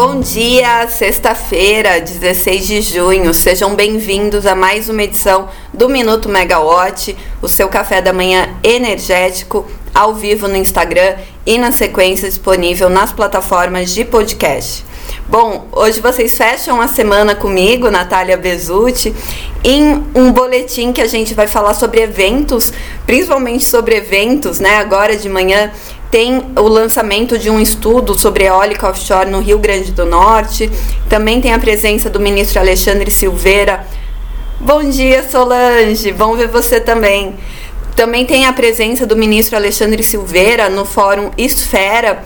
Bom dia, sexta-feira, 16 de junho. Sejam bem-vindos a mais uma edição do Minuto Megawatt, o seu café da manhã energético, ao vivo no Instagram e na sequência disponível nas plataformas de podcast. Bom, hoje vocês fecham a semana comigo, Natália Bezutti, em um boletim que a gente vai falar sobre eventos, principalmente sobre eventos, né? Agora de manhã tem o lançamento de um estudo sobre eólica offshore no Rio Grande do Norte. Também tem a presença do ministro Alexandre Silveira. Bom dia, Solange. Bom ver você também. Também tem a presença do ministro Alexandre Silveira no Fórum Esfera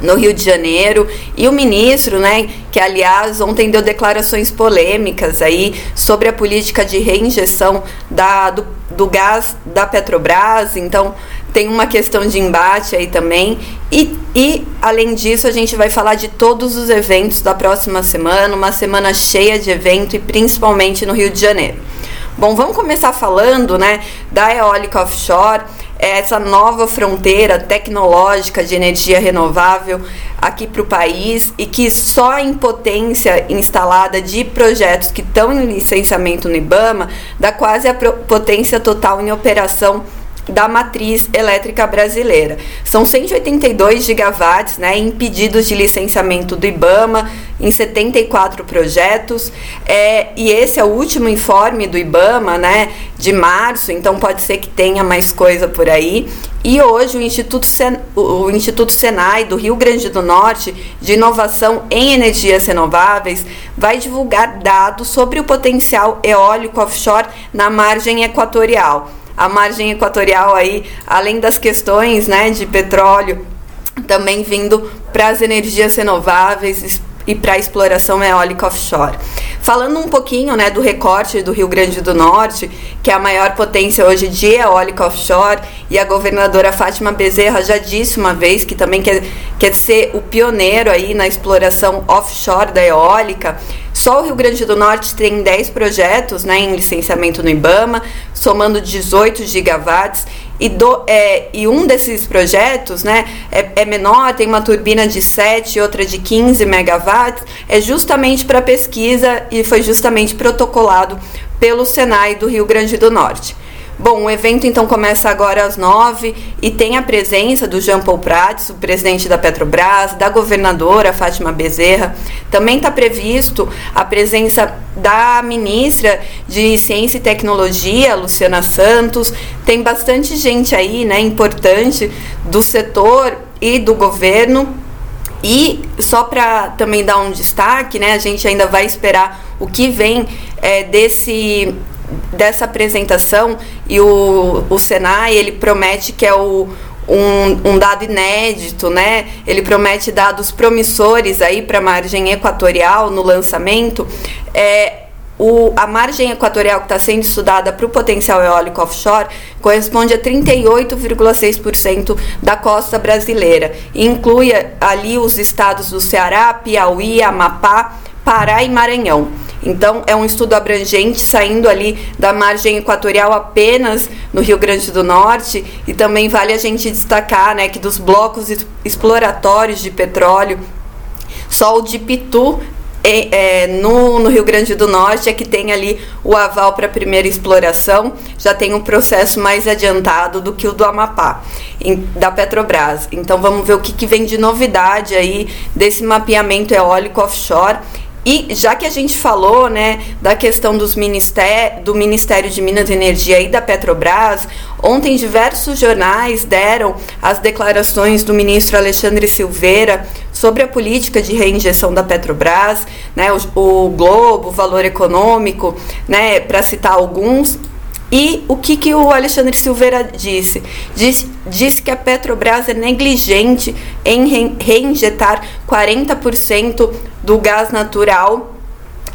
no Rio de Janeiro e o ministro, né, que aliás ontem deu declarações polêmicas aí sobre a política de reinjeção da, do, do gás da Petrobras, então tem uma questão de embate aí também. E, e, além disso, a gente vai falar de todos os eventos da próxima semana, uma semana cheia de evento e principalmente no Rio de Janeiro. Bom, vamos começar falando né, da eólica offshore essa nova fronteira tecnológica de energia renovável aqui para o país e que só em potência instalada de projetos que estão em licenciamento no IBAMA dá quase a potência total em operação da matriz elétrica brasileira. São 182 gigawatts né, em pedidos de licenciamento do IBAMA, em 74 projetos, é, e esse é o último informe do IBAMA né, de março, então pode ser que tenha mais coisa por aí. E hoje o Instituto, Sen, o Instituto Senai do Rio Grande do Norte de Inovação em Energias Renováveis vai divulgar dados sobre o potencial eólico offshore na margem equatorial a margem equatorial aí, além das questões né, de petróleo, também vindo para as energias renováveis e para exploração eólica offshore. Falando um pouquinho né, do recorte do Rio Grande do Norte, que é a maior potência hoje de eólica offshore, e a governadora Fátima Bezerra já disse uma vez que também quer, quer ser o pioneiro aí na exploração offshore da eólica. Só o Rio Grande do Norte tem 10 projetos né, em licenciamento no IBAMA, somando 18 gigawatts. E, do, é, e um desses projetos né, é, é, menor, tem uma turbina de 7 e outra de 15 megawatts, é justamente para pesquisa e foi justamente protocolado pelo Senai do Rio Grande do Norte. Bom, o evento então começa agora às nove e tem a presença do Jean Paul Prats, o presidente da Petrobras, da governadora Fátima Bezerra. Também está previsto a presença da ministra de Ciência e Tecnologia, Luciana Santos. Tem bastante gente aí, né, importante do setor e do governo. E só para também dar um destaque, né, a gente ainda vai esperar o que vem é, desse dessa apresentação e o, o Senai ele promete que é o, um, um, dado inédito, né? Ele promete dados promissores aí para a margem equatorial no lançamento. É, o, a margem equatorial que está sendo estudada para o potencial eólico offshore corresponde a 38,6% da costa brasileira. Inclui ali os estados do Ceará, Piauí, Amapá, Pará e Maranhão. Então, é um estudo abrangente, saindo ali da margem equatorial apenas no Rio Grande do Norte, e também vale a gente destacar né, que dos blocos exploratórios de petróleo, só o de Pitu é, no, no, Rio Grande do Norte é que tem ali o aval para a primeira exploração, já tem um processo mais adiantado do que o do Amapá, em, da Petrobras. Então vamos ver o que, que vem de novidade aí desse mapeamento eólico offshore e já que a gente falou, né, da questão dos ministério, do Ministério de Minas e Energia e da Petrobras, ontem diversos jornais deram as declarações do ministro Alexandre Silveira sobre a política de reinjeção da Petrobras, né, o, o Globo, o Valor Econômico, né, para citar alguns. E o que, que o Alexandre Silveira disse? disse? Disse que a Petrobras é negligente em reinjetar 40% do gás natural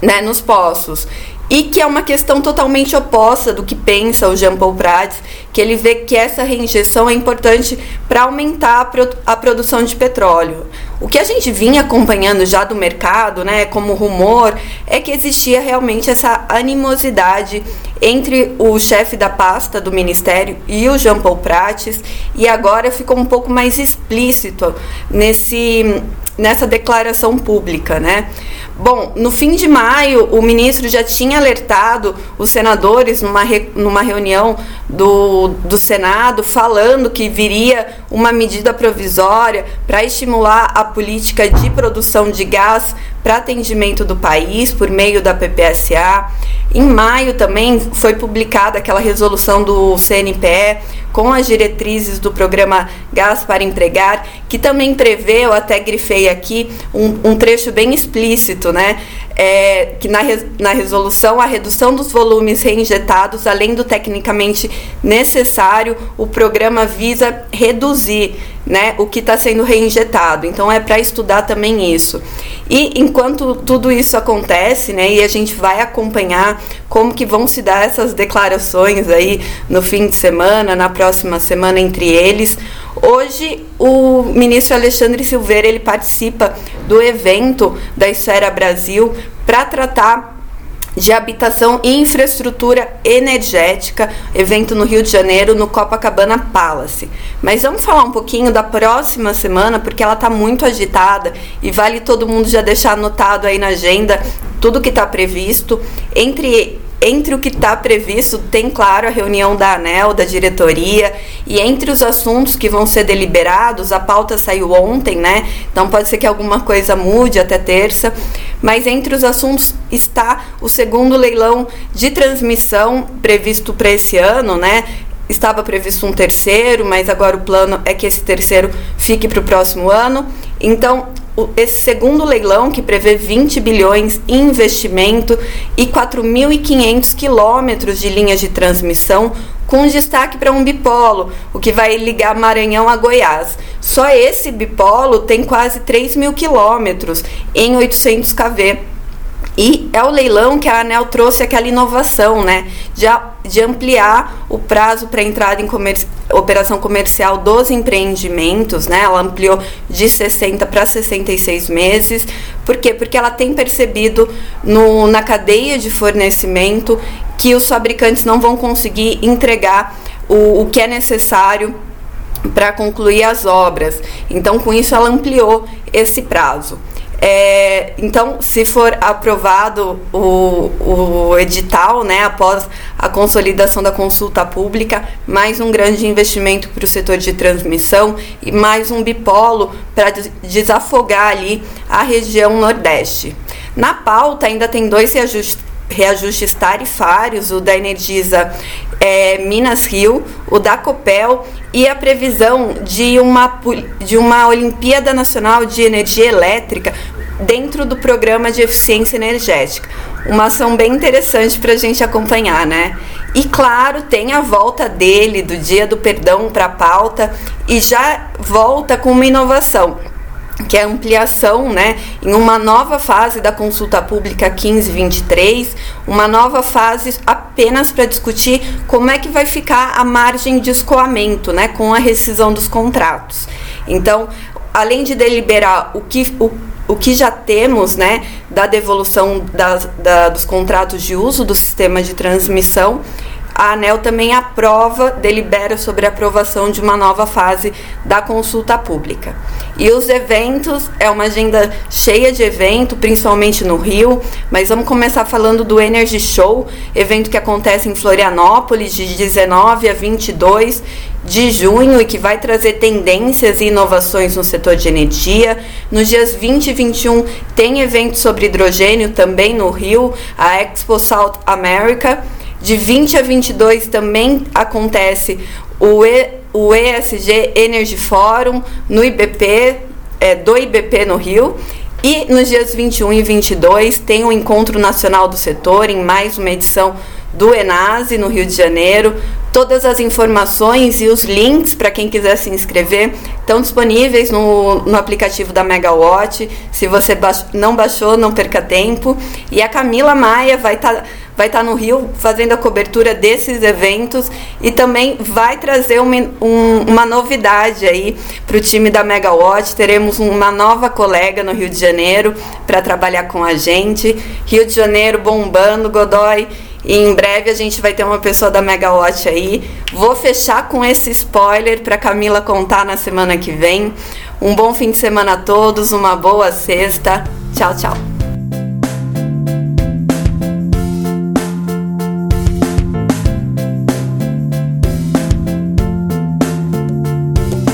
né, nos poços e que é uma questão totalmente oposta do que pensa o Jean Paul Prats, que ele vê que essa reinjeção é importante para aumentar a, pro, a, produção de petróleo. O que a gente vinha acompanhando já do mercado, né, como rumor, é que existia realmente essa animosidade entre o chefe da pasta do ministério e o Jean Paul Prats, e agora ficou um pouco mais explícito nesse nessa declaração pública, né? Bom, no fim de maio, o ministro já tinha alertado os senadores numa, re, numa reunião do, do Senado, falando que viria uma medida provisória para estimular a política de produção de gás para atendimento do país por meio da PPSA. Em maio também foi publicada aquela resolução do CNPE com as diretrizes do programa Gás para Empregar, que também prevê, eu até grifei aqui, um, um trecho bem explícito, né? É, que na, na resolução a redução dos volumes reinjetados, além do tecnicamente necessário, o programa visa reduzir né, o que está sendo reinjetado. Então é para estudar também isso. E enquanto tudo isso acontece, né, e a gente vai acompanhar como que vão se dar essas declarações aí no fim de semana, na próxima semana entre eles. Hoje o ministro Alexandre Silveira ele participa do evento da Esfera Brasil para tratar de habitação e infraestrutura energética, evento no Rio de Janeiro, no Copacabana Palace. Mas vamos falar um pouquinho da próxima semana, porque ela está muito agitada e vale todo mundo já deixar anotado aí na agenda tudo que está previsto. Entre entre o que está previsto, tem, claro, a reunião da ANEL, da diretoria, e entre os assuntos que vão ser deliberados, a pauta saiu ontem, né? Então pode ser que alguma coisa mude até terça, mas entre os assuntos está o segundo leilão de transmissão previsto para esse ano, né? Estava previsto um terceiro, mas agora o plano é que esse terceiro fique para o próximo ano. Então, esse segundo leilão, que prevê 20 bilhões em investimento e 4.500 quilômetros de linhas de transmissão, com destaque para um bipolo, o que vai ligar Maranhão a Goiás. Só esse bipolo tem quase 3 mil quilômetros em 800 kV e é o leilão que a ANEL trouxe aquela inovação, né? De, de ampliar o prazo para entrada em comerci operação comercial dos empreendimentos, né? Ela ampliou de 60 para 66 meses. Por quê? Porque ela tem percebido no, na cadeia de fornecimento que os fabricantes não vão conseguir entregar o, o que é necessário para concluir as obras. Então, com isso, ela ampliou esse prazo. É, então, se for aprovado o, o edital, né, após a consolidação da consulta pública, mais um grande investimento para o setor de transmissão e mais um bipolo para desafogar ali a região Nordeste. Na pauta ainda tem dois reajustes, reajustes tarifários, o da Energisa é, Minas Rio, o da Copel e a previsão de uma, de uma Olimpíada Nacional de Energia Elétrica dentro do programa de eficiência energética. Uma ação bem interessante para a gente acompanhar, né? E claro, tem a volta dele do Dia do Perdão para a pauta e já volta com uma inovação que é a ampliação né, em uma nova fase da consulta pública 1523, uma nova fase apenas para discutir como é que vai ficar a margem de escoamento né, com a rescisão dos contratos. Então, além de deliberar o que, o, o que já temos né, da devolução das, da, dos contratos de uso do sistema de transmissão, a ANEL também aprova, delibera sobre a aprovação de uma nova fase da consulta pública. E os eventos, é uma agenda cheia de evento, principalmente no Rio, mas vamos começar falando do Energy Show, evento que acontece em Florianópolis de 19 a 22 de junho e que vai trazer tendências e inovações no setor de energia. Nos dias 20 e 21 tem evento sobre hidrogênio também no Rio, a Expo South America. De 20 a 22 também acontece o, e, o ESG Energy Forum no IBP, é, do IBP no Rio. E nos dias 21 e 22 tem o Encontro Nacional do Setor, em mais uma edição do Enase, no Rio de Janeiro. Todas as informações e os links para quem quiser se inscrever estão disponíveis no, no aplicativo da Megawatt. Se você baix, não baixou, não perca tempo. E a Camila Maia vai estar. Tá vai estar no Rio fazendo a cobertura desses eventos e também vai trazer uma, um, uma novidade aí para o time da Megawatt. Teremos uma nova colega no Rio de Janeiro para trabalhar com a gente. Rio de Janeiro bombando, Godoy. E em breve a gente vai ter uma pessoa da Megawatt aí. Vou fechar com esse spoiler para Camila contar na semana que vem. Um bom fim de semana a todos, uma boa sexta. Tchau, tchau.